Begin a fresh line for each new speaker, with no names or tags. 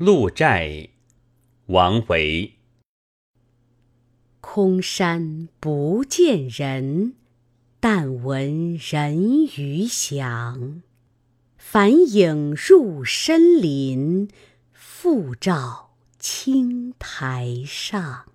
鹿柴王维
空山不见人，但闻人语响。返影入深林，复照青苔上。